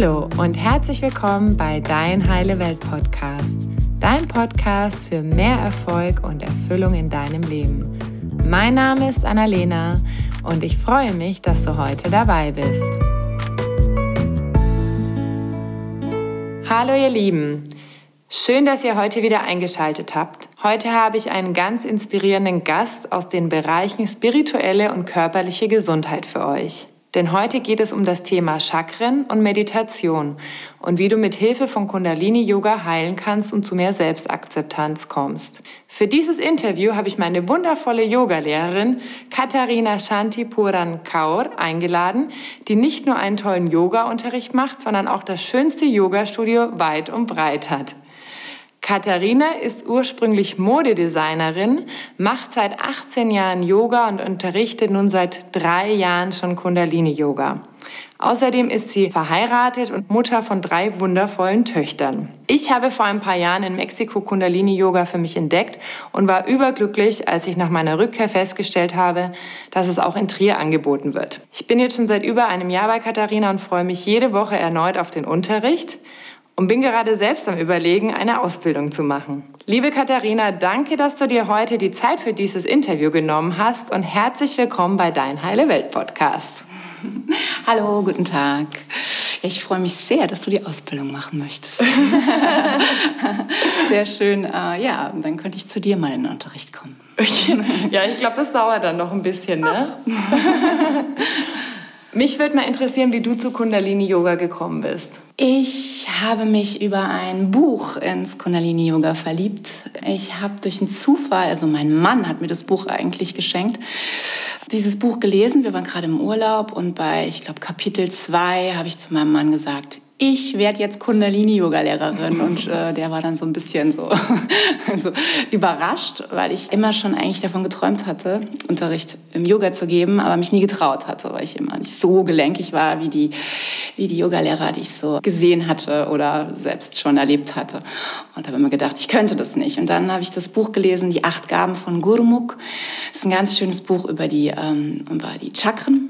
Hallo und herzlich willkommen bei Dein Heile Welt Podcast. Dein Podcast für mehr Erfolg und Erfüllung in deinem Leben. Mein Name ist Annalena und ich freue mich, dass du heute dabei bist. Hallo ihr Lieben. Schön, dass ihr heute wieder eingeschaltet habt. Heute habe ich einen ganz inspirierenden Gast aus den Bereichen spirituelle und körperliche Gesundheit für euch. Denn heute geht es um das Thema Chakren und Meditation und wie du mit Hilfe von Kundalini Yoga heilen kannst und zu mehr Selbstakzeptanz kommst. Für dieses Interview habe ich meine wundervolle Yogalehrerin Katharina Shanti Puran Kaur eingeladen, die nicht nur einen tollen Yoga-Unterricht macht, sondern auch das schönste Yoga-Studio weit und breit hat. Katharina ist ursprünglich Modedesignerin, macht seit 18 Jahren Yoga und unterrichtet nun seit drei Jahren schon Kundalini-Yoga. Außerdem ist sie verheiratet und Mutter von drei wundervollen Töchtern. Ich habe vor ein paar Jahren in Mexiko Kundalini-Yoga für mich entdeckt und war überglücklich, als ich nach meiner Rückkehr festgestellt habe, dass es auch in Trier angeboten wird. Ich bin jetzt schon seit über einem Jahr bei Katharina und freue mich jede Woche erneut auf den Unterricht und bin gerade selbst am Überlegen, eine Ausbildung zu machen. Liebe Katharina, danke, dass du dir heute die Zeit für dieses Interview genommen hast und herzlich willkommen bei Dein Heile Welt Podcast. Hallo, guten Tag. Ich freue mich sehr, dass du die Ausbildung machen möchtest. sehr schön. Äh, ja, dann könnte ich zu dir mal in den Unterricht kommen. ja, ich glaube, das dauert dann noch ein bisschen, ne? Mich würde mal interessieren, wie du zu Kundalini Yoga gekommen bist. Ich habe mich über ein Buch ins Kundalini Yoga verliebt. Ich habe durch einen Zufall, also mein Mann hat mir das Buch eigentlich geschenkt, dieses Buch gelesen. Wir waren gerade im Urlaub und bei, ich glaube, Kapitel 2 habe ich zu meinem Mann gesagt, ich werde jetzt Kundalini-Yoga-Lehrerin. Und äh, der war dann so ein bisschen so, so überrascht, weil ich immer schon eigentlich davon geträumt hatte, Unterricht im Yoga zu geben, aber mich nie getraut hatte, weil ich immer nicht so gelenkig war wie die, wie die Yogalehrer, die ich so gesehen hatte oder selbst schon erlebt hatte. Und habe immer gedacht, ich könnte das nicht. Und dann habe ich das Buch gelesen, Die acht Gaben von Gurmukh. Das ist ein ganz schönes Buch über die, ähm, über die Chakren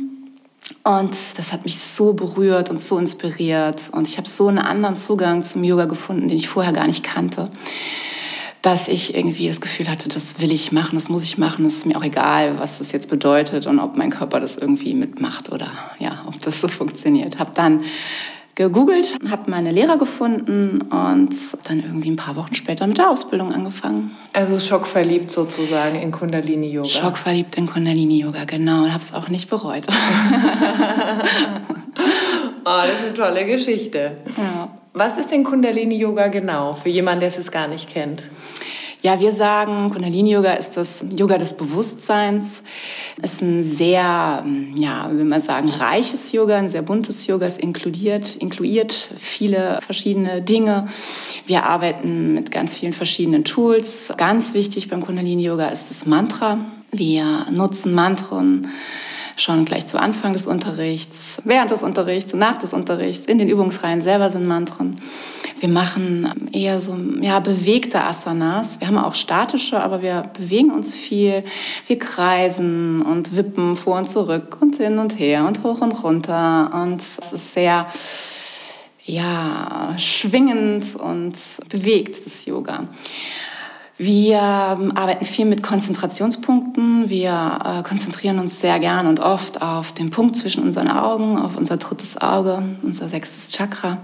und das hat mich so berührt und so inspiriert. Und ich habe so einen anderen Zugang zum Yoga gefunden, den ich vorher gar nicht kannte, dass ich irgendwie das Gefühl hatte, das will ich machen, das muss ich machen. Es ist mir auch egal, was das jetzt bedeutet und ob mein Körper das irgendwie mitmacht oder ja, ob das so funktioniert. Habe dann gegoogelt, habe meine Lehrer gefunden und dann irgendwie ein paar Wochen später mit der Ausbildung angefangen. Also schockverliebt sozusagen in Kundalini Yoga. Schockverliebt in Kundalini Yoga, genau. Und habe es auch nicht bereut. oh, das ist eine tolle Geschichte. Ja. Was ist denn Kundalini Yoga genau für jemanden, der es jetzt gar nicht kennt? Ja, wir sagen, Kundalini-Yoga ist das Yoga des Bewusstseins. Es ist ein sehr, ja, will man sagen, reiches Yoga, ein sehr buntes Yoga. Es inkludiert, inkludiert viele verschiedene Dinge. Wir arbeiten mit ganz vielen verschiedenen Tools. Ganz wichtig beim Kundalini-Yoga ist das Mantra. Wir nutzen Mantren schon gleich zu Anfang des Unterrichts, während des Unterrichts, nach des Unterrichts, in den Übungsreihen selber sind Mantren. Wir machen eher so ja, bewegte Asanas. Wir haben auch statische, aber wir bewegen uns viel. Wir kreisen und wippen vor und zurück und hin und her und hoch und runter. Und es ist sehr ja, schwingend und bewegt, das Yoga. Wir ähm, arbeiten viel mit Konzentrationspunkten. Wir äh, konzentrieren uns sehr gern und oft auf den Punkt zwischen unseren Augen, auf unser drittes Auge, unser sechstes Chakra.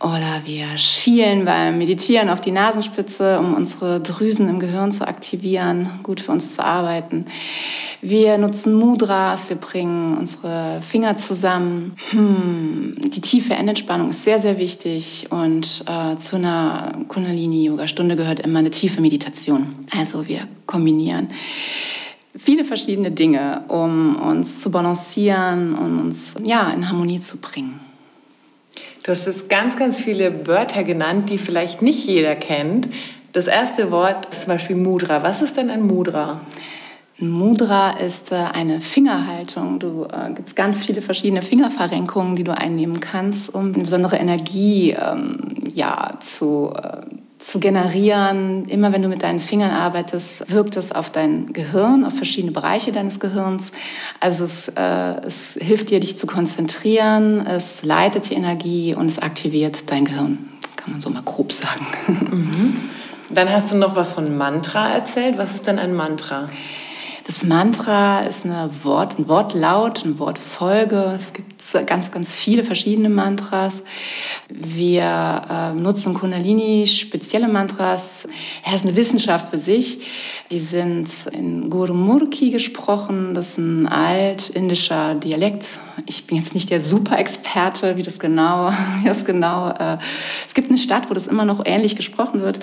Oder wir schielen beim Meditieren auf die Nasenspitze, um unsere Drüsen im Gehirn zu aktivieren, gut für uns zu arbeiten. Wir nutzen Mudras, wir bringen unsere Finger zusammen. Hm, die tiefe Endentspannung ist sehr, sehr wichtig und äh, zu einer Kundalini-Yoga-Stunde gehört immer eine tiefe Meditation. Also wir kombinieren viele verschiedene Dinge, um uns zu balancieren und uns ja, in Harmonie zu bringen. Du hast jetzt ganz, ganz viele Wörter genannt, die vielleicht nicht jeder kennt. Das erste Wort ist zum Beispiel Mudra. Was ist denn ein Mudra? Ein Mudra ist äh, eine Fingerhaltung. Du äh, gibt ganz viele verschiedene Fingerverrenkungen, die du einnehmen kannst, um eine besondere Energie ähm, ja, zu, äh, zu generieren. Immer wenn du mit deinen Fingern arbeitest, wirkt es auf dein Gehirn, auf verschiedene Bereiche deines Gehirns. Also es, äh, es hilft dir, dich zu konzentrieren, es leitet die Energie und es aktiviert dein Gehirn. Kann man so mal grob sagen. Mhm. Dann hast du noch was von Mantra erzählt. Was ist denn ein Mantra? Das Mantra ist eine Wort, ein Wortlaut, eine Wortfolge. Es gibt ganz, ganz viele verschiedene Mantras. Wir äh, nutzen Kundalini, spezielle Mantras. Er ist eine Wissenschaft für sich. Die sind in Gurumurki gesprochen. Das ist ein altindischer Dialekt. Ich bin jetzt nicht der Super-Experte, wie das genau, wie das genau. Äh, es gibt eine Stadt, wo das immer noch ähnlich gesprochen wird.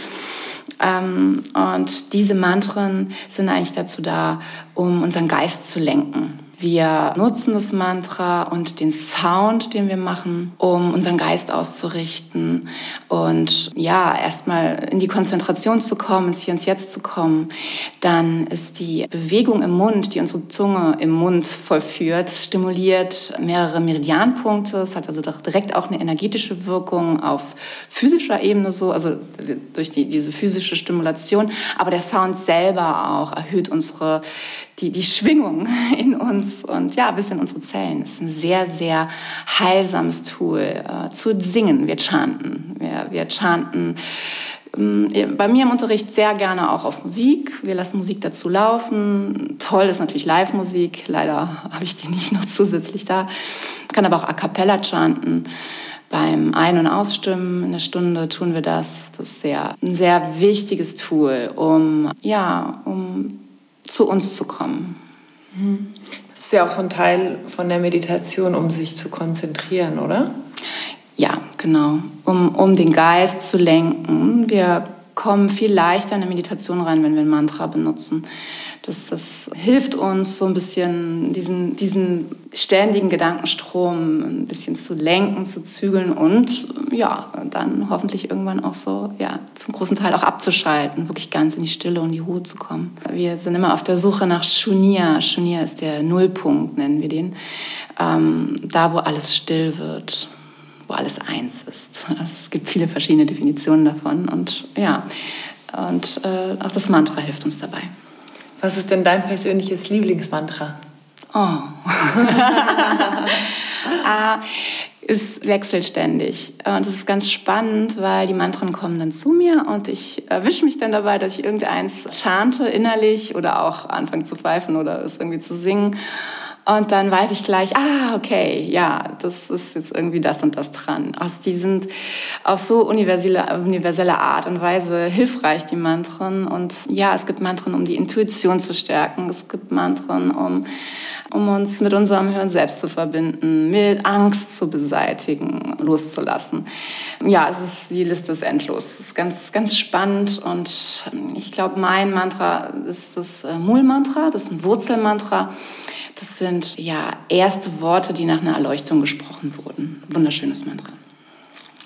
Ähm, und diese Mantren sind eigentlich dazu da, um unseren Geist zu lenken. Wir nutzen das Mantra und den Sound, den wir machen, um unseren Geist auszurichten und ja, erstmal in die Konzentration zu kommen, ins Hier und Jetzt zu kommen. Dann ist die Bewegung im Mund, die unsere Zunge im Mund vollführt, stimuliert mehrere Meridianpunkte. Es hat also direkt auch eine energetische Wirkung auf physischer Ebene so, also durch die, diese physische Stimulation. Aber der Sound selber auch erhöht unsere die, die Schwingung in uns und ja, bis in unsere Zellen. Das ist ein sehr, sehr heilsames Tool äh, zu singen. Wir chanten. Wir, wir chanten ähm, bei mir im Unterricht sehr gerne auch auf Musik. Wir lassen Musik dazu laufen. Toll ist natürlich Live-Musik. Leider habe ich die nicht noch zusätzlich da. Kann aber auch a cappella chanten. Beim Ein- und Ausstimmen in der Stunde tun wir das. Das ist sehr, ein sehr wichtiges Tool, um, ja, um zu uns zu kommen. Das ist ja auch so ein Teil von der Meditation, um sich zu konzentrieren, oder? Ja, genau. Um, um den Geist zu lenken. Wir kommen viel leichter in eine Meditation rein, wenn wir ein Mantra benutzen. Das, das hilft uns so ein bisschen, diesen, diesen ständigen Gedankenstrom ein bisschen zu lenken, zu zügeln und ja, dann hoffentlich irgendwann auch so, ja, zum großen Teil auch abzuschalten, wirklich ganz in die Stille und die Ruhe zu kommen. Wir sind immer auf der Suche nach Shunya. Shunya ist der Nullpunkt, nennen wir den. Ähm, da, wo alles still wird wo alles eins ist. Es gibt viele verschiedene Definitionen davon und ja, und äh, auch das Mantra hilft uns dabei. Was ist denn dein persönliches Lieblingsmantra? Oh. ah, ist wechselständig. Und es ist ganz spannend, weil die Mantren kommen dann zu mir und ich erwische mich dann dabei, dass ich irgendeins chante innerlich oder auch anfange zu pfeifen oder es irgendwie zu singen. Und dann weiß ich gleich, ah, okay, ja, das ist jetzt irgendwie das und das dran. Also die sind auf so universelle, universelle Art und Weise hilfreich, die Mantren. Und ja, es gibt Mantren, um die Intuition zu stärken. Es gibt Mantren, um, um uns mit unserem Hören selbst zu verbinden, mit Angst zu beseitigen, loszulassen. Ja, es ist, die Liste ist endlos. Es ist ganz, ganz spannend. Und ich glaube, mein Mantra ist das äh, Mul-Mantra, das ist ein Wurzelmantra. Das sind ja erste Worte, die nach einer Erleuchtung gesprochen wurden. Wunderschönes Mantra.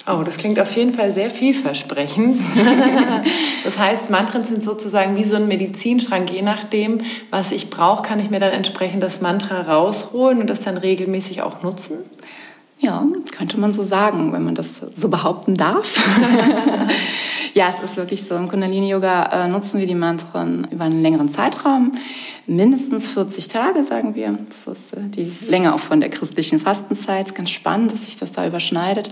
Oh, das klingt auf jeden Fall sehr vielversprechend. das heißt, Mantren sind sozusagen wie so ein Medizinschrank. Je nachdem, was ich brauche, kann ich mir dann entsprechend das Mantra rausholen und das dann regelmäßig auch nutzen. Ja, könnte man so sagen, wenn man das so behaupten darf. ja, es ist wirklich so. Im Kundalini-Yoga äh, nutzen wir die Mantren über einen längeren Zeitraum mindestens 40 Tage, sagen wir. Das ist äh, die Länge auch von der christlichen Fastenzeit. Ganz spannend, dass sich das da überschneidet.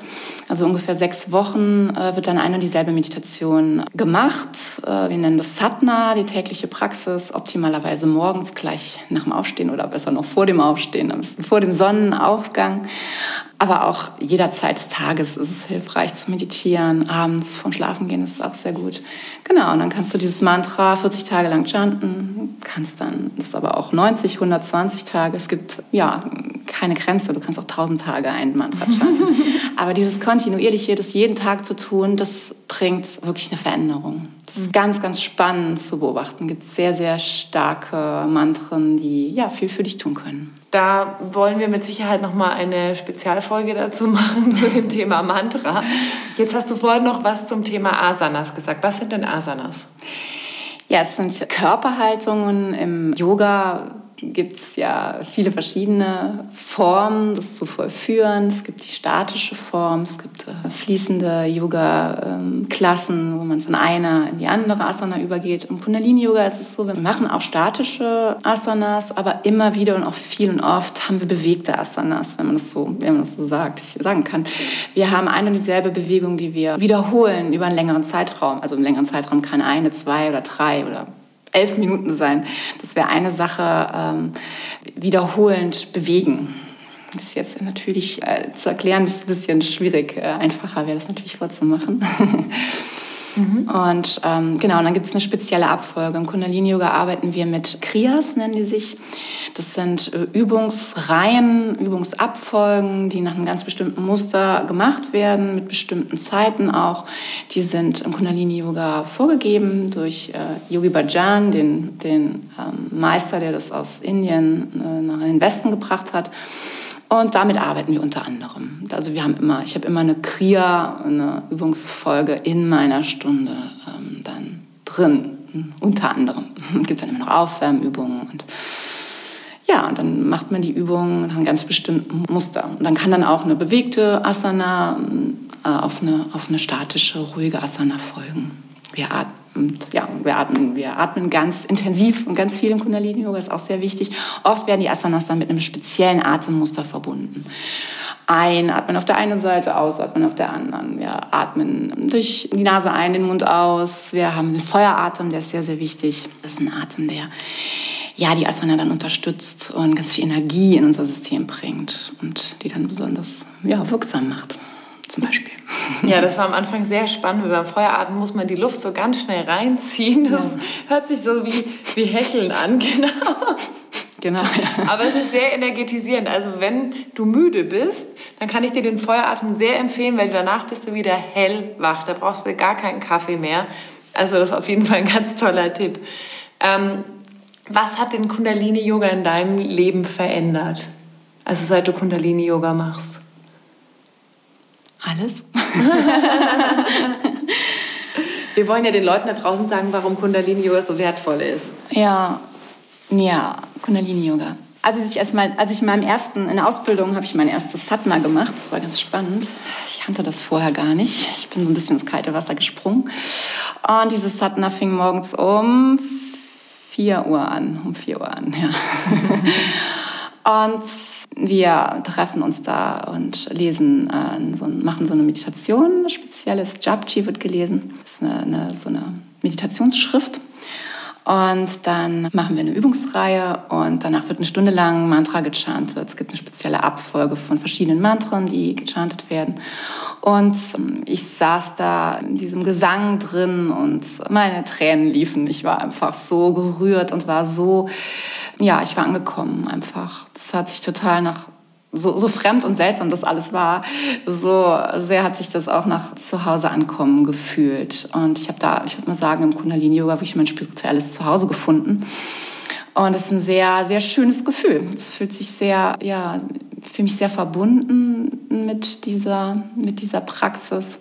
Also ungefähr sechs Wochen äh, wird dann eine und dieselbe Meditation gemacht. Äh, wir nennen das Satna, die tägliche Praxis, optimalerweise morgens gleich nach dem Aufstehen oder besser noch vor dem Aufstehen, am besten vor dem Sonnenaufgang. Aber auch jederzeit des Tages ist es hilfreich zu meditieren. Abends vorm Schlafengehen ist es auch sehr gut. Genau, und dann kannst du dieses Mantra 40 Tage lang chanten. Kannst dann, das ist aber auch 90, 120 Tage. Es gibt ja keine Grenze. Du kannst auch 1000 Tage ein Mantra chanten. aber dieses kontinuierliche, das jeden Tag zu tun, das bringt wirklich eine Veränderung. Das ist ganz, ganz spannend zu beobachten. Es gibt sehr, sehr starke Mantren, die ja viel für dich tun können. Da wollen wir mit Sicherheit noch mal eine Spezialfolge dazu machen zu dem Thema Mantra. Jetzt hast du vorhin noch was zum Thema Asanas gesagt. Was sind denn Asanas? Ja, es sind Körperhaltungen im Yoga gibt es ja viele verschiedene Formen, das zu vollführen. Es gibt die statische Form, es gibt äh, fließende Yoga-Klassen, wo man von einer in die andere Asana übergeht. Im Kundalini-Yoga ist es so, wir machen auch statische Asanas, aber immer wieder und auch viel und oft haben wir bewegte Asanas, wenn man das so, wenn man das so sagt, ich sagen kann. Wir haben eine und dieselbe Bewegung, die wir wiederholen über einen längeren Zeitraum. Also im längeren Zeitraum kann eine, zwei oder drei oder elf Minuten sein, dass wir eine Sache ähm, wiederholend bewegen. Das ist jetzt natürlich äh, zu erklären, ist ein bisschen schwierig. Äh, einfacher wäre das natürlich vorzumachen. Mhm. Und ähm, genau, und dann gibt es eine spezielle Abfolge. Im Kundalini-Yoga arbeiten wir mit Kriyas, nennen die sich. Das sind äh, Übungsreihen, Übungsabfolgen, die nach einem ganz bestimmten Muster gemacht werden, mit bestimmten Zeiten auch. Die sind im Kundalini-Yoga vorgegeben durch äh, Yogi Bhajan, den, den ähm, Meister, der das aus Indien äh, nach den Westen gebracht hat. Und damit arbeiten wir unter anderem. Also wir haben immer, ich habe immer eine Kriya, eine Übungsfolge in meiner Stunde ähm, dann drin, unter anderem. Es gibt dann immer noch Aufwärmübungen und ja, und dann macht man die Übungen nach einem ganz bestimmten Muster. Und dann kann dann auch eine bewegte Asana äh, auf, eine, auf eine statische, ruhige Asana folgen. Wir atmen und ja, wir atmen, wir atmen ganz intensiv und ganz viel im Kundalini-Yoga, ist auch sehr wichtig. Oft werden die Asanas dann mit einem speziellen Atemmuster verbunden. Einatmen auf der einen Seite, ausatmen auf der anderen. Wir atmen durch die Nase ein, den Mund aus. Wir haben den Feueratem, der ist sehr, sehr wichtig. Das ist ein Atem, der ja, die Asana dann unterstützt und ganz viel Energie in unser System bringt und die dann besonders ja, wirksam macht zum Beispiel. Ja, das war am Anfang sehr spannend. Beim Feueratmen muss man die Luft so ganz schnell reinziehen. Das ja. hört sich so wie, wie Hecheln an, genau. Genau. Ja. Aber es ist sehr energetisierend. Also wenn du müde bist, dann kann ich dir den Feueratmen sehr empfehlen, weil danach bist du wieder hellwach. Da brauchst du gar keinen Kaffee mehr. Also das ist auf jeden Fall ein ganz toller Tipp. Ähm, was hat den Kundalini-Yoga in deinem Leben verändert? Also seit du Kundalini-Yoga machst? Alles. Wir wollen ja den Leuten da draußen sagen, warum Kundalini Yoga so wertvoll ist. Ja, ja, Kundalini Yoga. Also ich erstmal, als ich in meinem ersten, in der Ausbildung habe ich mein erstes Satna gemacht. Das war ganz spannend. Ich kannte das vorher gar nicht. Ich bin so ein bisschen ins kalte Wasser gesprungen. Und dieses Satna fing morgens um 4 Uhr an. Um 4 Uhr an, ja. Und wir treffen uns da und lesen, äh, so, machen so eine Meditation, ein spezielles Japji wird gelesen. Das ist eine, eine, so eine Meditationsschrift. Und dann machen wir eine Übungsreihe und danach wird eine Stunde lang Mantra gechantet. Es gibt eine spezielle Abfolge von verschiedenen Mantren, die gechantet werden. Und ähm, ich saß da in diesem Gesang drin und meine Tränen liefen. Ich war einfach so gerührt und war so ja, ich war angekommen einfach. Das hat sich total nach so, so fremd und seltsam das alles war, so sehr hat sich das auch nach Zuhause ankommen gefühlt. Und ich habe da, ich würde mal sagen, im Kundalini-Yoga wirklich mein spirituelles Zuhause gefunden. Und das ist ein sehr, sehr schönes Gefühl. Es fühlt sich sehr, ja, für mich sehr verbunden mit dieser, mit dieser Praxis.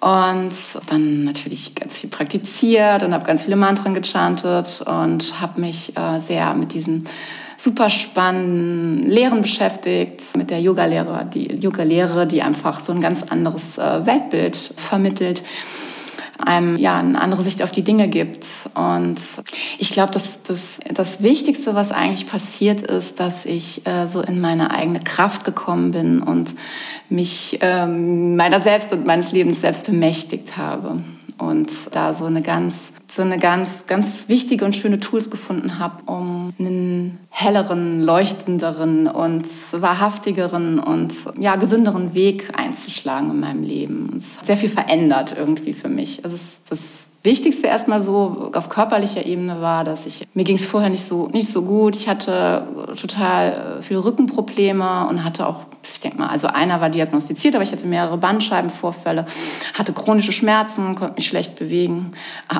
Und dann natürlich ganz viel praktiziert und habe ganz viele Mantren gechantet und habe mich äh, sehr mit diesen super spannenden Lehren beschäftigt, mit der Yoga-Lehre, die Yoga-Lehre, die einfach so ein ganz anderes äh, Weltbild vermittelt einem ja eine andere Sicht auf die Dinge gibt. Und ich glaube, dass das, das Wichtigste, was eigentlich passiert ist, dass ich äh, so in meine eigene Kraft gekommen bin und mich ähm, meiner selbst und meines Lebens selbst bemächtigt habe und da so eine ganz so eine ganz ganz wichtige und schöne Tools gefunden habe, um einen helleren, leuchtenderen und wahrhaftigeren und ja gesünderen Weg einzuschlagen in meinem Leben. Es hat sehr viel verändert irgendwie für mich. Also das Wichtigste erstmal so auf körperlicher Ebene war, dass ich mir ging es vorher nicht so nicht so gut. Ich hatte total viele Rückenprobleme und hatte auch ich denke mal, also einer war diagnostiziert, aber ich hatte mehrere Bandscheibenvorfälle, hatte chronische Schmerzen, konnte mich schlecht bewegen.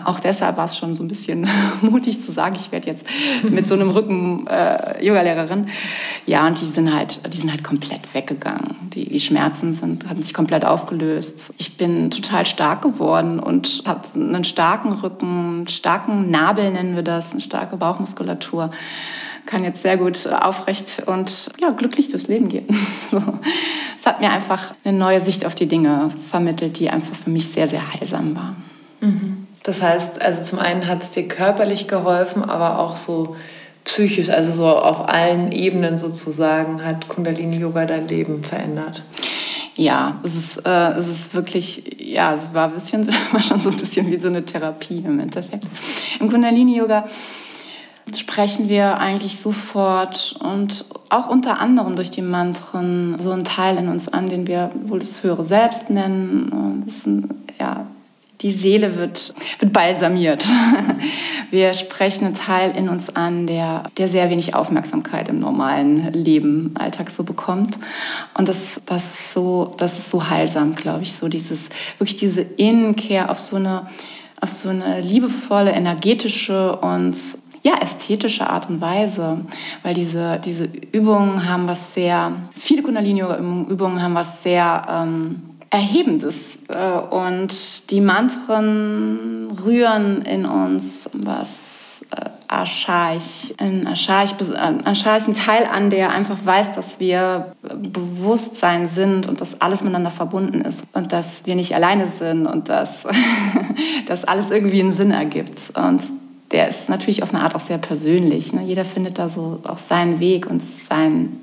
Auch deshalb war es schon so ein bisschen mutig zu sagen, ich werde jetzt mit so einem Rücken äh, Yogalehrerin. Ja, und die sind halt, die sind halt komplett weggegangen. Die, die Schmerzen sind, haben sich komplett aufgelöst. Ich bin total stark geworden und habe einen starken Rücken, einen starken Nabel nennen wir das, eine starke Bauchmuskulatur kann jetzt sehr gut aufrecht und ja, glücklich durchs Leben gehen. So. Es hat mir einfach eine neue Sicht auf die Dinge vermittelt, die einfach für mich sehr, sehr heilsam war. Mhm. Das heißt, also zum einen hat es dir körperlich geholfen, aber auch so psychisch, also so auf allen Ebenen sozusagen, hat Kundalini Yoga dein Leben verändert. Ja, es ist, äh, es ist wirklich, ja, es war, ein bisschen, war schon so ein bisschen wie so eine Therapie im Endeffekt. Im Kundalini Yoga sprechen wir eigentlich sofort und auch unter anderem durch die Mantren so einen Teil in uns an, den wir wohl das höhere Selbst nennen. Ein, ja, die Seele wird, wird balsamiert. Wir sprechen einen Teil in uns an, der, der sehr wenig Aufmerksamkeit im normalen Leben, Alltag so bekommt. Und das, das, ist, so, das ist so heilsam, glaube ich, so dieses, wirklich diese Innenkehr auf so eine, auf so eine liebevolle, energetische und ja, ästhetische Art und Weise, weil diese, diese Übungen haben was sehr, viele Kundalini-Übungen haben was sehr ähm, Erhebendes äh, und die Mantren rühren in uns was äh, einen archaischen Teil an, der einfach weiß, dass wir Bewusstsein sind und dass alles miteinander verbunden ist und dass wir nicht alleine sind und dass, dass alles irgendwie einen Sinn ergibt. Und der ist natürlich auf eine Art auch sehr persönlich. Ne? Jeder findet da so auch seinen Weg und sein,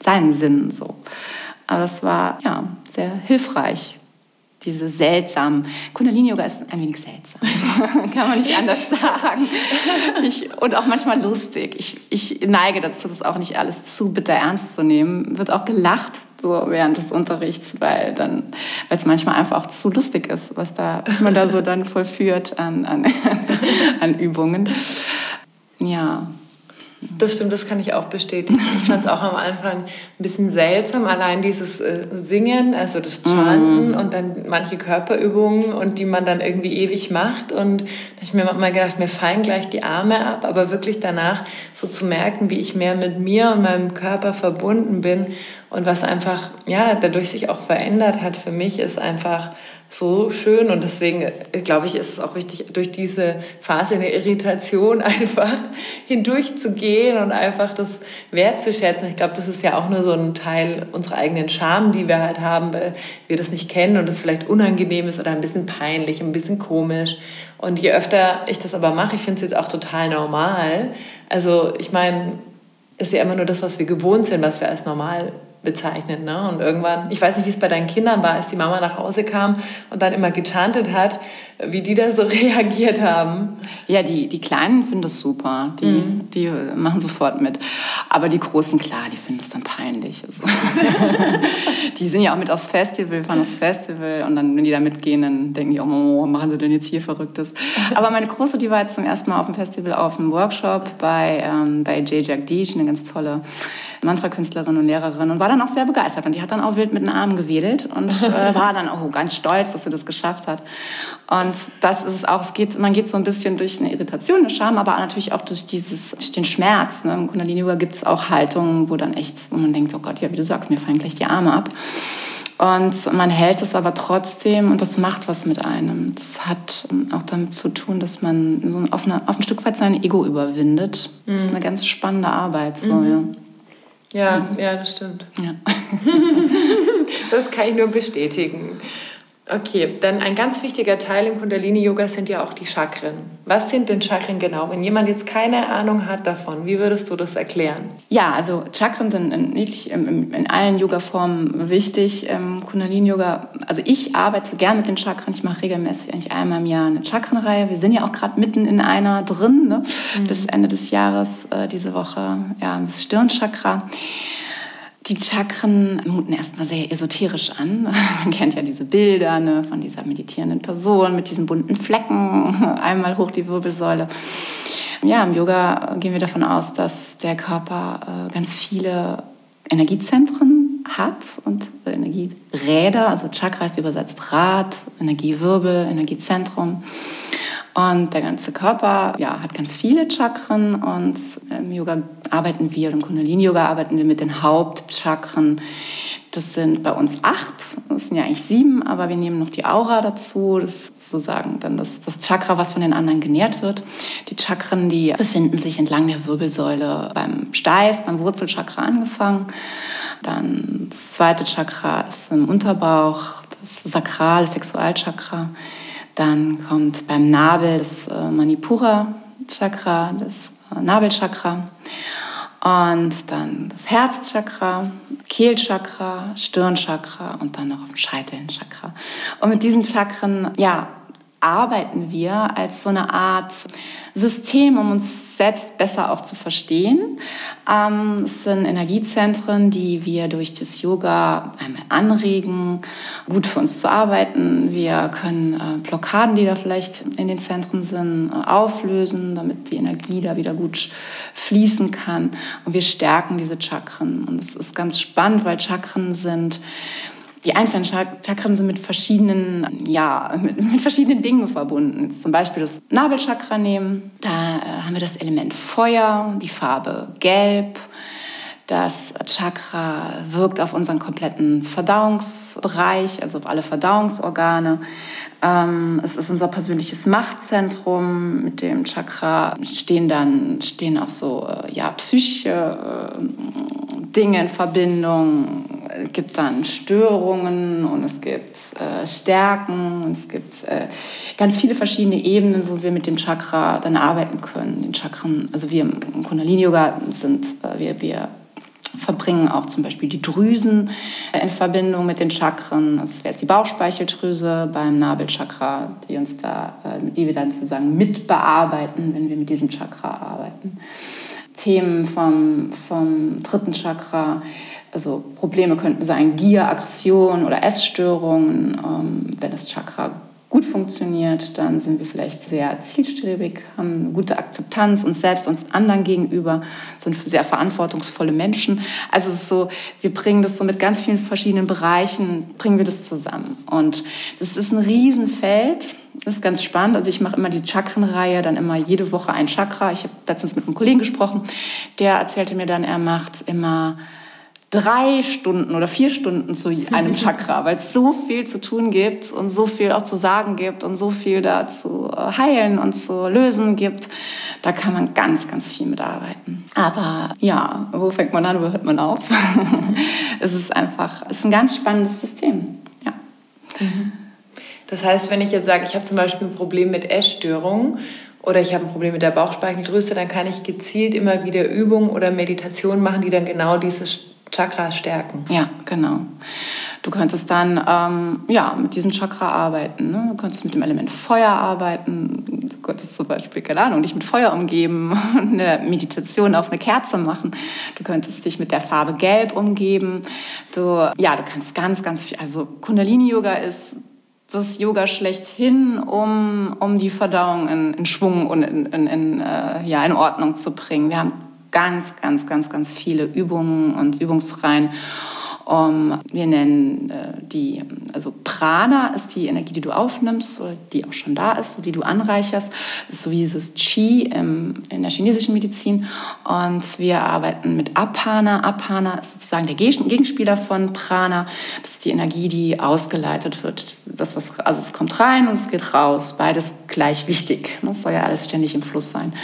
seinen Sinn so. Aber es war ja sehr hilfreich. Diese seltsamen. Kundalini-Yoga ist ein wenig seltsam. Kann man nicht anders sagen. Ich, und auch manchmal lustig. Ich, ich neige dazu, das auch nicht alles zu bitter ernst zu nehmen. Wird auch gelacht so während des Unterrichts, weil dann, weil es manchmal einfach auch zu lustig ist, was da, was man da so dann vollführt an, an, an Übungen. Ja, das stimmt, das kann ich auch bestätigen. Ich fand es auch am Anfang ein bisschen seltsam, allein dieses äh, Singen, also das Chanten mm. und dann manche Körperübungen und die man dann irgendwie ewig macht. Und da habe ich mir manchmal gedacht, mir fallen gleich die Arme ab, aber wirklich danach so zu merken, wie ich mehr mit mir und meinem Körper verbunden bin und was einfach, ja, dadurch sich auch verändert hat für mich, ist einfach so schön und deswegen äh, glaube ich, ist es auch richtig, durch diese Phase der Irritation einfach hindurchzugehen und einfach das wertzuschätzen. Ich glaube, das ist ja auch nur so ein Teil unserer eigenen Scham, die wir halt haben, weil wir das nicht kennen und es vielleicht unangenehm ist oder ein bisschen peinlich, ein bisschen komisch. Und je öfter ich das aber mache, ich finde es jetzt auch total normal. Also ich meine, ist ja immer nur das, was wir gewohnt sind, was wir als normal bezeichnet. Ne? Und irgendwann, ich weiß nicht, wie es bei deinen Kindern war, als die Mama nach Hause kam und dann immer gechantet hat, wie die da so reagiert haben. Ja, die, die Kleinen finden das super. Die, mhm. die machen sofort mit. Aber die Großen, klar, die finden das dann peinlich. Also. die sind ja auch mit aufs Festival, fahren aufs Festival und dann, wenn die da mitgehen, dann denken die, oh, was machen sie denn jetzt hier Verrücktes? Aber meine Große, die war jetzt zum ersten Mal auf dem Festival auf einem Workshop bei, ähm, bei Jay Jagdish, eine ganz tolle Mantra-Künstlerin und Lehrerin und war dann auch sehr begeistert. Und die hat dann auch wild mit den Armen gewedelt und äh, war dann auch ganz stolz, dass sie das geschafft hat. Und das ist es auch, es geht, man geht so ein bisschen durch eine Irritation, eine Scham, aber natürlich auch durch, dieses, durch den Schmerz. Ne? Im Kundalini-Yoga gibt es auch Haltungen, wo dann echt, wo man denkt, oh Gott, ja, wie du sagst, mir fallen gleich die Arme ab. Und man hält es aber trotzdem und das macht was mit einem. Das hat auch damit zu tun, dass man so auf, eine, auf ein Stück weit sein Ego überwindet. Das ist mhm. eine ganz spannende Arbeit. So, mhm. ja. Ja, ja, das stimmt. Ja. das kann ich nur bestätigen. Okay, dann ein ganz wichtiger Teil im Kundalini-Yoga sind ja auch die Chakren. Was sind denn Chakren genau? Wenn jemand jetzt keine Ahnung hat davon, wie würdest du das erklären? Ja, also Chakren sind in, wirklich in, in allen Yoga-Formen wichtig. Im Kundalini-Yoga, also ich arbeite gern mit den Chakren. Ich mache regelmäßig eigentlich einmal im Jahr eine Chakrenreihe. Wir sind ja auch gerade mitten in einer drin, ne? mhm. bis Ende des Jahres äh, diese Woche, ja, das Stirnchakra. Die Chakren muten erstmal sehr esoterisch an. Man kennt ja diese Bilder ne, von dieser meditierenden Person mit diesen bunten Flecken, einmal hoch die Wirbelsäule. Ja, im Yoga gehen wir davon aus, dass der Körper äh, ganz viele Energiezentren hat und Energieräder, also Chakra ist übersetzt Rad, Energiewirbel, Energiezentrum. Und der ganze Körper ja, hat ganz viele Chakren und im Yoga arbeiten wir, im Kundalini-Yoga arbeiten wir mit den Hauptchakren. Das sind bei uns acht, das sind ja eigentlich sieben, aber wir nehmen noch die Aura dazu. Das ist sozusagen dann das, das Chakra, was von den anderen genährt wird. Die Chakren, die befinden sich entlang der Wirbelsäule beim Steiß, beim Wurzelchakra angefangen. Dann das zweite Chakra ist im Unterbauch, das Sakral, Sexualchakra. Dann kommt beim Nabel das äh, Manipura-Chakra, das äh, Nabelchakra. Und dann das Herzchakra, Kehlchakra, Stirnchakra und dann noch auf dem Scheitelchakra. Und mit diesen Chakren, ja, arbeiten wir als so eine Art System, um uns selbst besser auch zu verstehen. Ähm, es sind Energiezentren, die wir durch das Yoga einmal anregen, gut für uns zu arbeiten. Wir können äh, Blockaden, die da vielleicht in den Zentren sind, äh, auflösen, damit die Energie da wieder gut fließen kann. Und wir stärken diese Chakren. Und es ist ganz spannend, weil Chakren sind die einzelnen Chakren sind mit verschiedenen, ja, mit, mit verschiedenen Dingen verbunden. Jetzt zum Beispiel das Nabelchakra nehmen. Da äh, haben wir das Element Feuer, die Farbe Gelb. Das Chakra wirkt auf unseren kompletten Verdauungsbereich, also auf alle Verdauungsorgane. Ähm, es ist unser persönliches Machtzentrum. Mit dem Chakra stehen dann stehen auch so äh, ja, psychische äh, Dinge in Verbindung. Es gibt dann Störungen und es gibt äh, Stärken und es gibt äh, ganz viele verschiedene Ebenen, wo wir mit dem Chakra dann arbeiten können. Den Chakren, also wir im Kundalini-Yoga sind, äh, wir, wir verbringen auch zum Beispiel die Drüsen in Verbindung mit den Chakren. Das wäre die Bauchspeicheldrüse beim Nabelchakra, die uns da, äh, die wir dann sozusagen mitbearbeiten, wenn wir mit diesem Chakra arbeiten. Themen vom, vom dritten Chakra, also Probleme könnten sein Gier, Aggression oder Essstörungen, ähm, wenn das Chakra gut funktioniert, dann sind wir vielleicht sehr zielstrebig, haben eine gute Akzeptanz uns selbst, uns anderen gegenüber, sind sehr verantwortungsvolle Menschen. Also es ist so, wir bringen das so mit ganz vielen verschiedenen Bereichen, bringen wir das zusammen. Und das ist ein Riesenfeld. Das ist ganz spannend. Also ich mache immer die Chakrenreihe, dann immer jede Woche ein Chakra. Ich habe letztens mit einem Kollegen gesprochen, der erzählte mir dann, er macht immer drei Stunden oder vier Stunden zu einem Chakra, weil es so viel zu tun gibt und so viel auch zu sagen gibt und so viel da zu äh, heilen und zu lösen gibt. Da kann man ganz, ganz viel mitarbeiten. Aber ja, wo fängt man an, wo hört man auf? es ist einfach, es ist ein ganz spannendes System. Ja. Mhm. Das heißt, wenn ich jetzt sage, ich habe zum Beispiel ein Problem mit Essstörungen oder ich habe ein Problem mit der Bauchspeicheldrüse, dann kann ich gezielt immer wieder Übungen oder Meditationen machen, die dann genau dieses Chakra stärken. Ja, genau. Du könntest dann ähm, ja, mit diesem Chakra arbeiten. Ne? Du könntest mit dem Element Feuer arbeiten. Du könntest zum Beispiel, keine Ahnung, dich mit Feuer umgeben, eine Meditation auf eine Kerze machen. Du könntest dich mit der Farbe Gelb umgeben. Du, ja, du kannst ganz, ganz viel. Also Kundalini-Yoga ist das Yoga schlechthin, um, um die Verdauung in, in Schwung und in, in, in äh, ja, in Ordnung zu bringen. Wir haben ganz, ganz, ganz, ganz viele Übungen und Übungsreihen. Um, wir nennen äh, die, also Prana ist die Energie, die du aufnimmst, die auch schon da ist, die du anreicherst. Das ist so wie das Qi im, in der chinesischen Medizin. Und wir arbeiten mit Apana. Apana ist sozusagen der Gegenspieler von Prana. Das ist die Energie, die ausgeleitet wird. Das, was, also es kommt rein und es geht raus. Beides gleich wichtig. Das soll ja alles ständig im Fluss sein.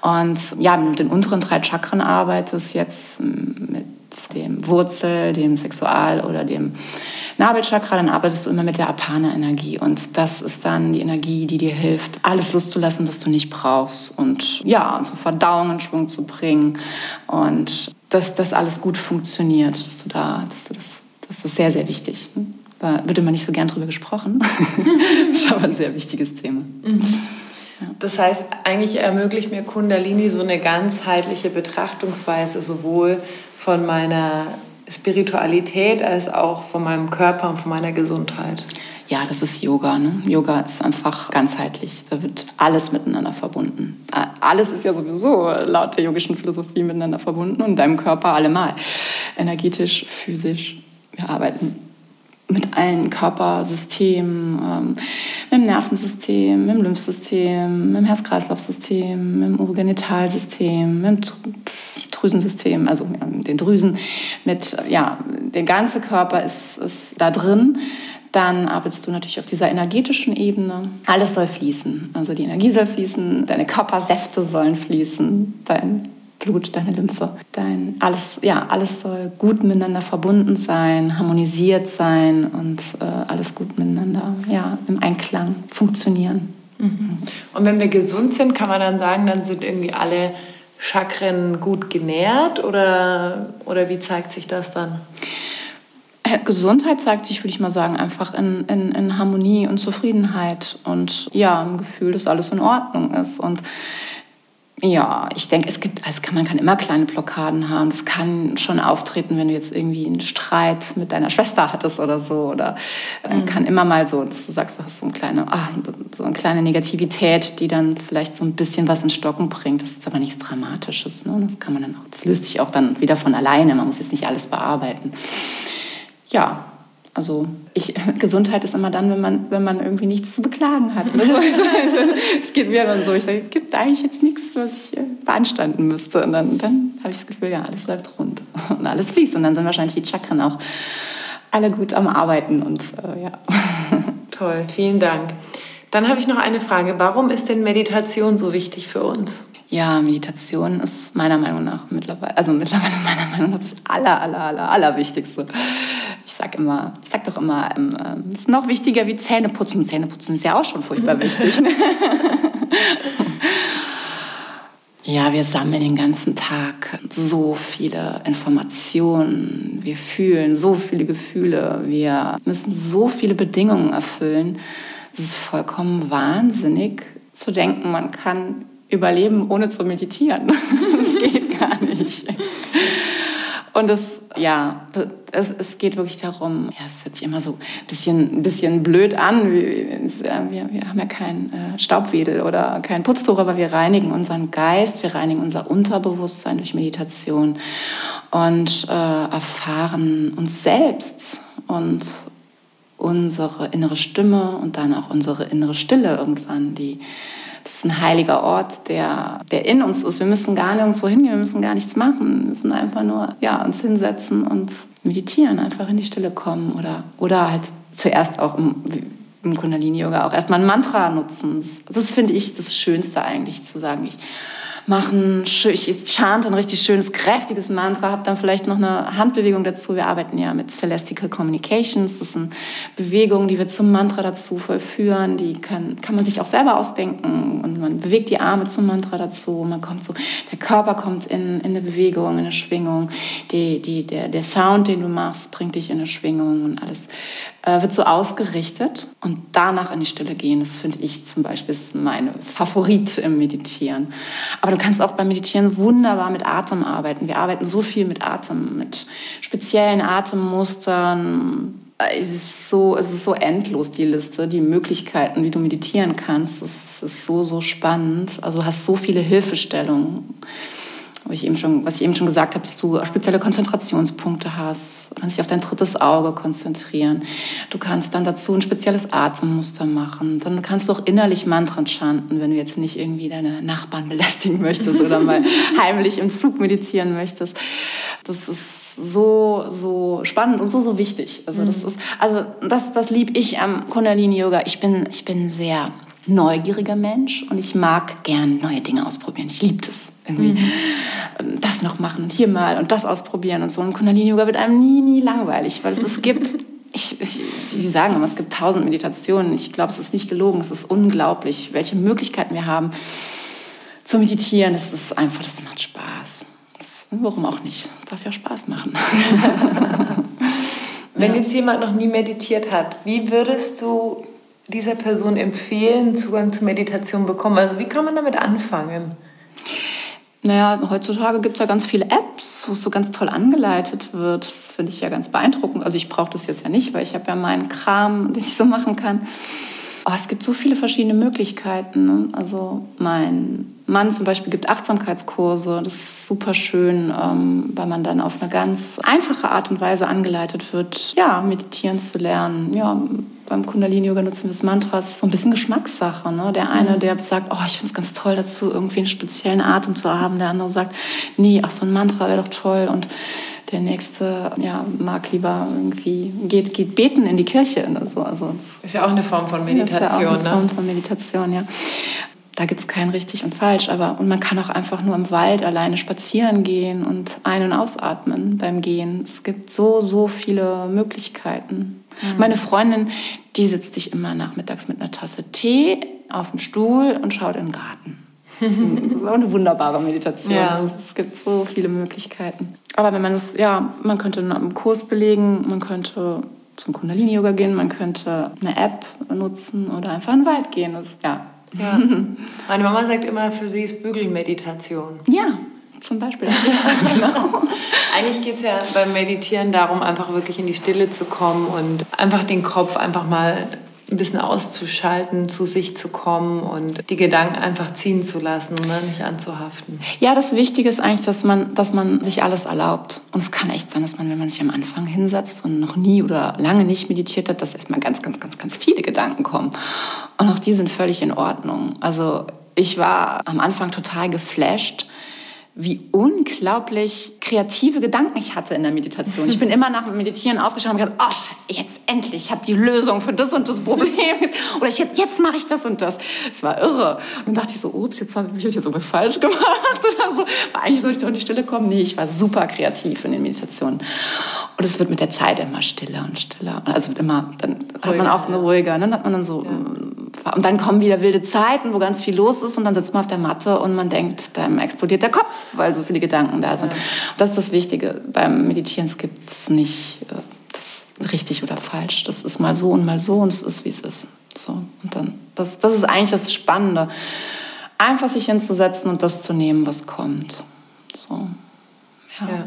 Und ja, mit den unteren drei Chakren arbeitest jetzt mit dem Wurzel, dem Sexual- oder dem Nabelchakra, dann arbeitest du immer mit der Apana-Energie. Und das ist dann die Energie, die dir hilft, alles loszulassen, was du nicht brauchst. Und ja, unsere Verdauung in Schwung zu bringen. Und dass das alles gut funktioniert, dass du da, dass du das, das ist sehr, sehr wichtig. Da wird immer nicht so gern drüber gesprochen. das ist aber ein sehr wichtiges Thema. Mhm. Das heißt, eigentlich ermöglicht mir Kundalini so eine ganzheitliche Betrachtungsweise, sowohl von meiner Spiritualität als auch von meinem Körper und von meiner Gesundheit. Ja, das ist Yoga. Ne? Yoga ist einfach ganzheitlich. Da wird alles miteinander verbunden. Alles ist ja sowieso laut der yogischen Philosophie miteinander verbunden und deinem Körper allemal. Energetisch, physisch. Wir arbeiten mit allen Körpersystemen, ähm, mit dem Nervensystem, mit dem Lymphsystem, mit dem Herz-Kreislauf-System, mit dem Urogenitalsystem, mit dem Drüsensystem, also den Drüsen, mit, ja, der ganze Körper ist, ist da drin. Dann arbeitest du natürlich auf dieser energetischen Ebene. Alles soll fließen. Also die Energie soll fließen, deine Körpersäfte sollen fließen, dein Blut, deine Lymphe, dein alles, ja, alles soll gut miteinander verbunden sein, harmonisiert sein und äh, alles gut miteinander, ja, im Einklang funktionieren. Mhm. Und wenn wir gesund sind, kann man dann sagen, dann sind irgendwie alle Chakren gut genährt oder, oder wie zeigt sich das dann? Äh, Gesundheit zeigt sich, würde ich mal sagen, einfach in, in, in Harmonie und Zufriedenheit und ja, ein Gefühl, dass alles in Ordnung ist. Und ja, ich denke, es gibt, also man kann immer kleine Blockaden haben. Das kann schon auftreten, wenn du jetzt irgendwie einen Streit mit deiner Schwester hattest oder so. Oder äh, mhm. kann immer mal so, dass du sagst, du hast so eine kleine, ah, so eine kleine Negativität, die dann vielleicht so ein bisschen was in Stocken bringt. Das ist aber nichts Dramatisches. Ne? Das kann man dann auch, das löst sich auch dann wieder von alleine. Man muss jetzt nicht alles bearbeiten. Ja, also ich, Gesundheit ist immer dann, wenn man, wenn man irgendwie nichts zu beklagen hat. Also, es geht mir dann so, ich sage, es gibt eigentlich jetzt nichts, was ich äh, beanstanden müsste. Und dann, dann habe ich das Gefühl, ja, alles läuft rund und alles fließt. Und dann sind wahrscheinlich die Chakren auch alle gut am Arbeiten. Und äh, ja. Toll, vielen Dank. Dann habe ich noch eine Frage. Warum ist denn Meditation so wichtig für uns? Ja, Meditation ist meiner Meinung nach mittlerweile, also mittlerweile meiner Meinung nach das aller, aller, aller, allerwichtigste sag immer, ich sag doch immer, ähm, es ist noch wichtiger wie Zähneputzen. Zähneputzen ist ja auch schon furchtbar wichtig. Ne? ja, wir sammeln den ganzen Tag so viele Informationen. Wir fühlen so viele Gefühle. Wir müssen so viele Bedingungen erfüllen. Es ist vollkommen wahnsinnig zu denken, man kann überleben, ohne zu meditieren. das geht gar nicht. Und es, ja, es, es geht wirklich darum, ja, es hört sich immer so ein bisschen, ein bisschen blöd an. Wir, wir haben ja kein äh, Staubwedel oder kein Putztuch, aber wir reinigen unseren Geist, wir reinigen unser Unterbewusstsein durch Meditation und äh, erfahren uns selbst und unsere innere Stimme und dann auch unsere innere Stille irgendwann, die das ist ein heiliger Ort, der, der in uns ist. Wir müssen gar nirgendwo hingehen, wir müssen gar nichts machen. Wir müssen einfach nur ja, uns hinsetzen und meditieren, einfach in die Stille kommen oder, oder halt zuerst auch im, im Kundalini-Yoga auch erstmal ein Mantra nutzen. Das, das finde ich das Schönste eigentlich, zu sagen, ich machen. Ich chante ein richtig schönes, kräftiges Mantra, habe dann vielleicht noch eine Handbewegung dazu. Wir arbeiten ja mit Celestial Communications. Das sind Bewegungen, die wir zum Mantra dazu vollführen. Die kann, kann man sich auch selber ausdenken. Und man bewegt die Arme zum Mantra dazu. Man kommt so, der Körper kommt in, in eine Bewegung, in eine Schwingung. Die, die, der, der Sound, den du machst, bringt dich in eine Schwingung und alles äh, wird so ausgerichtet und danach in die Stille gehen. Das finde ich zum Beispiel ist meine Favorit im Meditieren. Aber du kannst auch beim Meditieren wunderbar mit Atem arbeiten. Wir arbeiten so viel mit Atem, mit speziellen Atemmustern. Es ist, so, es ist so endlos, die Liste, die Möglichkeiten, wie du meditieren kannst. Es ist so, so spannend. Also du hast so viele Hilfestellungen ich eben schon, was ich eben schon gesagt habe, dass du spezielle Konzentrationspunkte hast. Du kannst dich auf dein drittes Auge konzentrieren. Du kannst dann dazu ein spezielles Atemmuster machen. Dann kannst du auch innerlich Mantren chanten, wenn du jetzt nicht irgendwie deine Nachbarn belästigen möchtest oder mal heimlich im Zug meditieren möchtest. Das ist so, so spannend und so, so wichtig. Also das mhm. ist, also das, das liebe ich am Kundalini Yoga. Ich bin, ich bin sehr neugieriger Mensch und ich mag gern neue Dinge ausprobieren. Ich liebe das irgendwie. Mhm. Das noch machen und hier mal und das ausprobieren und so. Und Kundalini-Yoga wird einem nie, nie langweilig, weil es, es gibt, ich, ich, Sie sagen immer, es gibt tausend Meditationen. Ich glaube, es ist nicht gelogen. Es ist unglaublich, welche Möglichkeiten wir haben zu meditieren. Das ist einfach, das macht Spaß. Das, warum auch nicht? Das darf ja Spaß machen. Wenn jetzt jemand noch nie meditiert hat, wie würdest du dieser Person empfehlen, Zugang zu Meditation bekommen? Also wie kann man damit anfangen? Naja, heutzutage gibt es ja ganz viele Apps, wo es so ganz toll angeleitet wird. Das finde ich ja ganz beeindruckend. Also ich brauche das jetzt ja nicht, weil ich habe ja meinen Kram, den ich so machen kann. Oh, es gibt so viele verschiedene Möglichkeiten. Ne? Also mein Mann zum Beispiel gibt Achtsamkeitskurse. Das ist super schön, ähm, weil man dann auf eine ganz einfache Art und Weise angeleitet wird, ja, meditieren zu lernen. Ja, beim Kundalini-Yoga nutzen wir das Mantra. Es ist so ein bisschen Geschmackssache. Ne? Der eine, mhm. der sagt, oh, ich finde es ganz toll dazu, irgendwie einen speziellen Atem zu haben. Der andere sagt, nee, ach, so ein Mantra wäre doch toll. Und der nächste ja, mag lieber irgendwie, geht, geht beten in die Kirche. Also, also ist ja auch eine Form von Meditation. Das ist ja auch eine ne? Form von Meditation, ja. Da gibt es kein richtig und falsch, aber und man kann auch einfach nur im Wald alleine spazieren gehen und ein- und ausatmen beim Gehen. Es gibt so, so viele Möglichkeiten. Mhm. Meine Freundin, die sitzt sich immer nachmittags mit einer Tasse Tee auf dem Stuhl und schaut in den Garten. Das ist auch eine wunderbare Meditation. Ja. Es gibt so viele Möglichkeiten. Aber wenn man es, ja, man könnte einen Kurs belegen, man könnte zum Kundalini-Yoga gehen, man könnte eine App nutzen oder einfach in den Wald gehen. Das, ja. ja. Meine Mama sagt immer, für sie ist Bügelmeditation. Ja, zum Beispiel. genau. Eigentlich geht es ja beim Meditieren darum, einfach wirklich in die Stille zu kommen und einfach den Kopf einfach mal ein bisschen auszuschalten, zu sich zu kommen und die Gedanken einfach ziehen zu lassen, ne? nicht anzuhaften. Ja, das Wichtige ist eigentlich, dass man, dass man sich alles erlaubt. Und es kann echt sein, dass man, wenn man sich am Anfang hinsetzt und noch nie oder lange nicht meditiert hat, dass erstmal ganz, ganz, ganz, ganz viele Gedanken kommen. Und auch die sind völlig in Ordnung. Also ich war am Anfang total geflasht wie unglaublich kreative Gedanken ich hatte in der Meditation. Ich bin immer nach dem Meditieren aufgestanden und gedacht, oh, jetzt endlich, ich habe die Lösung für das und das Problem. Oder ich, jetzt mache ich das und das. Es war irre. Und dann dachte ich so, ups, jetzt habe ich jetzt irgendwas falsch gemacht oder so. Aber eigentlich sollte ich doch in die Stille kommen. Nee, ich war super kreativ in den Meditationen. Und es wird mit der Zeit immer stiller und stiller. Also immer, dann hat man auch eine ruhiger, ne? dann hat man dann so ja und dann kommen wieder wilde Zeiten, wo ganz viel los ist und dann sitzt man auf der Matte und man denkt, dann explodiert der Kopf, weil so viele Gedanken da sind. Ja. Das ist das Wichtige. Beim Meditieren gibt es nicht äh, das richtig oder falsch. Das ist mal so und mal so und es ist, wie es ist. So. Und dann, das, das ist eigentlich das Spannende. Einfach sich hinzusetzen und das zu nehmen, was kommt. So. ja. ja.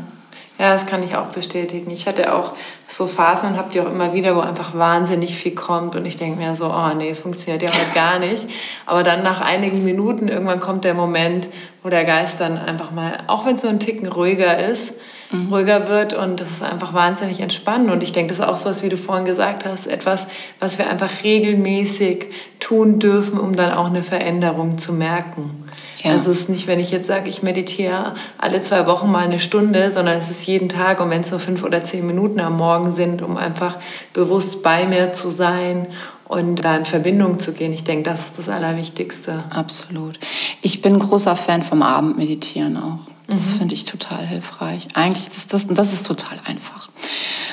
Ja, das kann ich auch bestätigen. Ich hatte auch so Phasen und habe die auch immer wieder, wo einfach wahnsinnig viel kommt und ich denke mir so, oh nee, es funktioniert ja heute gar nicht. Aber dann nach einigen Minuten irgendwann kommt der Moment, wo der Geist dann einfach mal, auch wenn es so ein Ticken ruhiger ist, mhm. ruhiger wird und das ist einfach wahnsinnig entspannend. Und ich denke, das ist auch so was, wie du vorhin gesagt hast, etwas, was wir einfach regelmäßig tun dürfen, um dann auch eine Veränderung zu merken. Ja. Also es ist nicht, wenn ich jetzt sage, ich meditiere alle zwei Wochen mal eine Stunde, sondern es ist jeden Tag und wenn es nur fünf oder zehn Minuten am Morgen sind, um einfach bewusst bei mir zu sein und da in Verbindung zu gehen. Ich denke, das ist das Allerwichtigste. Absolut. Ich bin großer Fan vom Abendmeditieren auch. Das mhm. finde ich total hilfreich. Eigentlich ist das, das ist total einfach.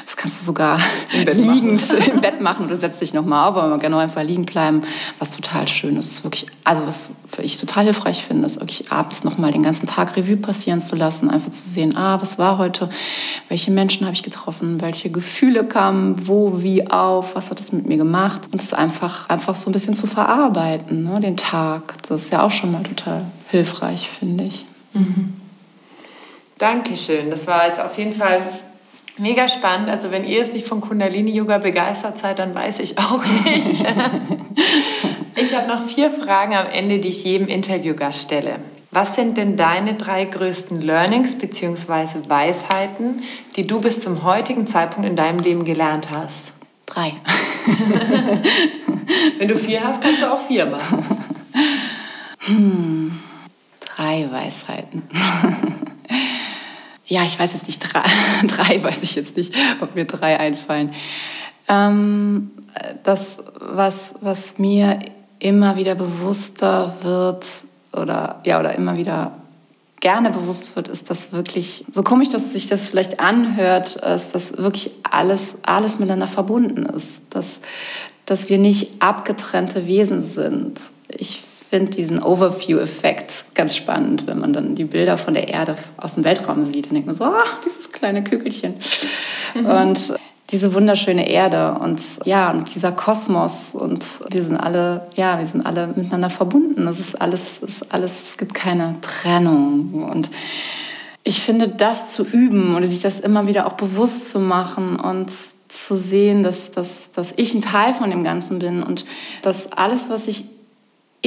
Das kannst du sogar liegend im Bett machen oder setzt dich nochmal auf, aber man kann auch einfach liegen bleiben, was total schön ist. Wirklich, also was ich total hilfreich finde, ist wirklich abends nochmal den ganzen Tag Revue passieren zu lassen, einfach zu sehen, ah, was war heute, welche Menschen habe ich getroffen, welche Gefühle kamen, wo, wie auf, was hat es mit mir gemacht und es einfach, einfach so ein bisschen zu verarbeiten, ne, den Tag. Das ist ja auch schon mal total hilfreich, finde ich. Mhm. Dankeschön. Das war jetzt auf jeden Fall mega spannend. Also wenn ihr es nicht von Kundalini-Yoga begeistert seid, dann weiß ich auch nicht. ich habe noch vier Fragen am Ende, die ich jedem Interviewgast stelle. Was sind denn deine drei größten Learnings bzw. Weisheiten, die du bis zum heutigen Zeitpunkt in deinem Leben gelernt hast? Drei. Wenn du vier hast, kannst du auch vier machen. Hm, drei Weisheiten ja, ich weiß jetzt nicht, drei, drei weiß ich jetzt nicht, ob mir drei einfallen. Ähm, das, was, was mir immer wieder bewusster wird oder, ja, oder immer wieder gerne bewusst wird, ist, dass wirklich, so komisch, dass sich das vielleicht anhört, ist, dass wirklich alles, alles miteinander verbunden ist. Dass, dass wir nicht abgetrennte Wesen sind. Ich finde diesen Overview-Effekt ganz spannend, wenn man dann die Bilder von der Erde aus dem Weltraum sieht. Dann denkt man so, ach, dieses kleine Kügelchen. Mhm. Und diese wunderschöne Erde und ja, und dieser Kosmos und wir sind alle, ja, wir sind alle miteinander verbunden. Es ist alles, es ist alles, es gibt keine Trennung und ich finde, das zu üben oder sich das immer wieder auch bewusst zu machen und zu sehen, dass, dass, dass ich ein Teil von dem Ganzen bin und dass alles, was ich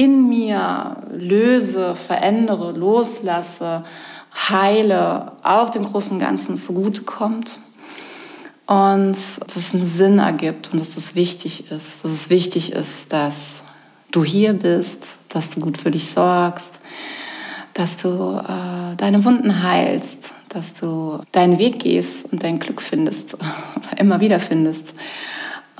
in mir löse, verändere, loslasse, heile, auch dem großen Ganzen zugutekommt. Und dass es einen Sinn ergibt und dass das wichtig ist. Dass es wichtig ist, dass du hier bist, dass du gut für dich sorgst, dass du äh, deine Wunden heilst, dass du deinen Weg gehst und dein Glück findest, immer wieder findest.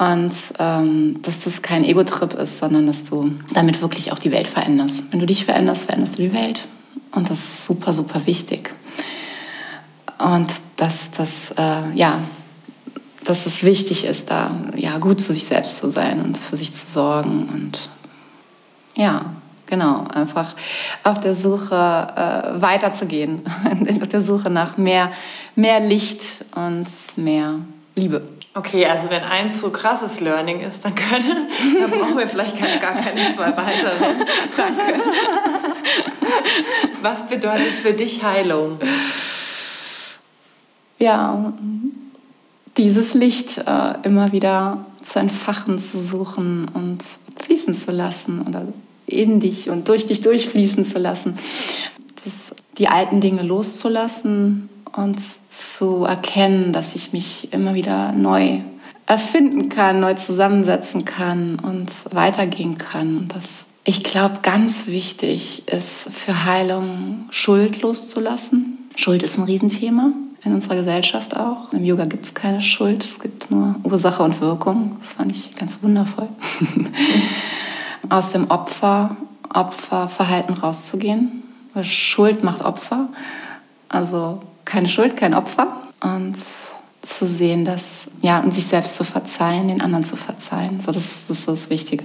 Und ähm, dass das kein Ego-Trip ist, sondern dass du damit wirklich auch die Welt veränderst. Wenn du dich veränderst, veränderst du die Welt. Und das ist super, super wichtig. Und dass, dass, äh, ja, dass es wichtig ist, da ja, gut zu sich selbst zu sein und für sich zu sorgen. Und ja, genau, einfach auf der Suche äh, weiterzugehen, auf der Suche nach mehr, mehr Licht und mehr Liebe. Okay, also wenn eins so krasses Learning ist, dann können, dann brauchen wir vielleicht keine, gar keine zwei weiteren. Danke. Was bedeutet für dich Heilung? Ja, dieses Licht äh, immer wieder zu entfachen, zu suchen und fließen zu lassen oder in dich und durch dich durchfließen zu lassen. Das, die alten Dinge loszulassen und zu erkennen, dass ich mich immer wieder neu erfinden kann, neu zusammensetzen kann und weitergehen kann. Und das, ich glaube, ganz wichtig ist für Heilung Schuld loszulassen. Schuld ist ein Riesenthema in unserer Gesellschaft auch. Im Yoga gibt es keine Schuld, es gibt nur Ursache und Wirkung. Das fand ich ganz wundervoll. Aus dem Opfer, Opferverhalten rauszugehen, Schuld macht Opfer. Also keine Schuld, kein Opfer. Und zu sehen, dass, ja, und sich selbst zu verzeihen, den anderen zu verzeihen. So, das, das ist so das Wichtige,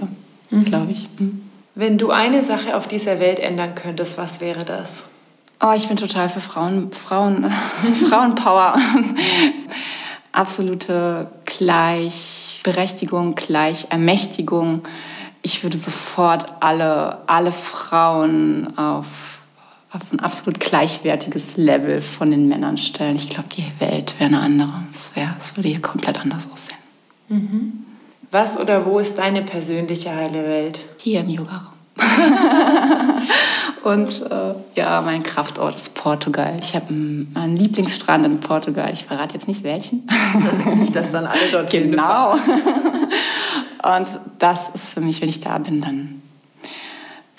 mhm. glaube ich. Mhm. Wenn du eine Sache auf dieser Welt ändern könntest, was wäre das? Oh, ich bin total für Frauen, Frauen, Frauenpower. Absolute Gleichberechtigung, Gleichermächtigung. Ich würde sofort alle, alle Frauen auf, auf ein absolut gleichwertiges Level von den Männern stellen. Ich glaube, die Welt wäre eine andere. Es, wär, es würde hier komplett anders aussehen. Mhm. Was oder wo ist deine persönliche heile Welt? Hier im Yoga-Raum. und äh, ja, mein Kraftort ist Portugal. Ich habe einen Lieblingsstrand in Portugal. Ich verrate jetzt nicht welchen. nicht, dass dann alle dort Genau. und das ist für mich, wenn ich da bin, dann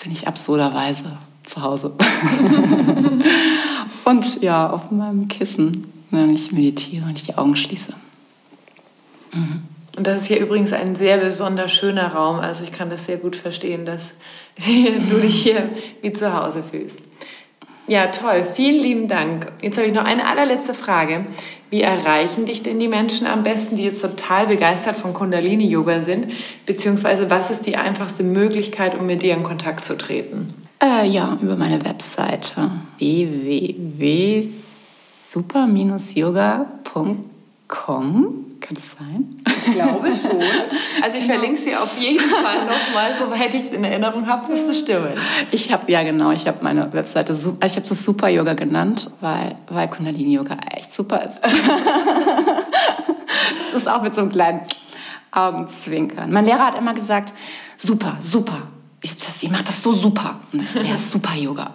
bin ich absurderweise zu Hause. und ja, auf meinem Kissen, wenn ich meditiere und ich die Augen schließe. Mhm. Und das ist hier übrigens ein sehr besonders schöner Raum. Also ich kann das sehr gut verstehen, dass du dich hier wie zu Hause fühlst. Ja, toll. Vielen lieben Dank. Jetzt habe ich noch eine allerletzte Frage. Wie erreichen dich denn die Menschen am besten, die jetzt total begeistert von Kundalini-Yoga sind? Beziehungsweise was ist die einfachste Möglichkeit, um mit dir in Kontakt zu treten? Äh, ja, über meine Webseite www.super-yoga.com kann das sein? Ich glaube schon. Also ich verlinke sie auf jeden Fall nochmal, soweit ich es in Erinnerung habe, müsste stimmen. Ich habe, ja genau, ich habe meine Webseite, ich habe das Super Yoga genannt, weil, weil Kundalini Yoga echt super ist. das ist auch mit so einem kleinen Augenzwinkern. Mein Lehrer hat immer gesagt, super, super. Ich, ihr macht das so super. Und das wäre Super Yoga.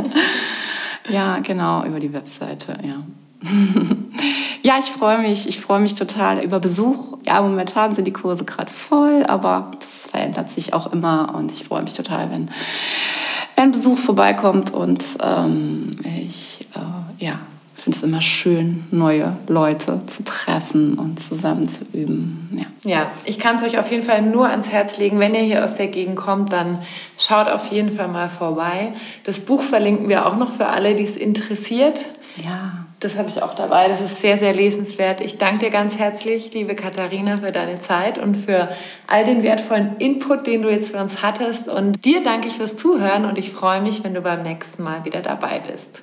ja, genau, über die Webseite, ja. ja, ich freue mich. Ich freue mich total über Besuch. Ja, momentan sind die Kurse gerade voll, aber das verändert sich auch immer und ich freue mich total, wenn, wenn Besuch vorbeikommt und ähm, ich äh, ja, finde es immer schön, neue Leute zu treffen und zusammen zu üben. Ja, ja ich kann es euch auf jeden Fall nur ans Herz legen. Wenn ihr hier aus der Gegend kommt, dann schaut auf jeden Fall mal vorbei. Das Buch verlinken wir auch noch für alle, die es interessiert. Ja. Das habe ich auch dabei. Das ist sehr, sehr lesenswert. Ich danke dir ganz herzlich, liebe Katharina, für deine Zeit und für all den wertvollen Input, den du jetzt für uns hattest. Und dir danke ich fürs Zuhören und ich freue mich, wenn du beim nächsten Mal wieder dabei bist.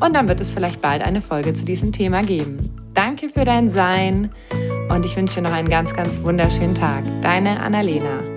und dann wird es vielleicht bald eine Folge zu diesem Thema geben. Danke für dein Sein und ich wünsche dir noch einen ganz, ganz wunderschönen Tag. Deine Annalena.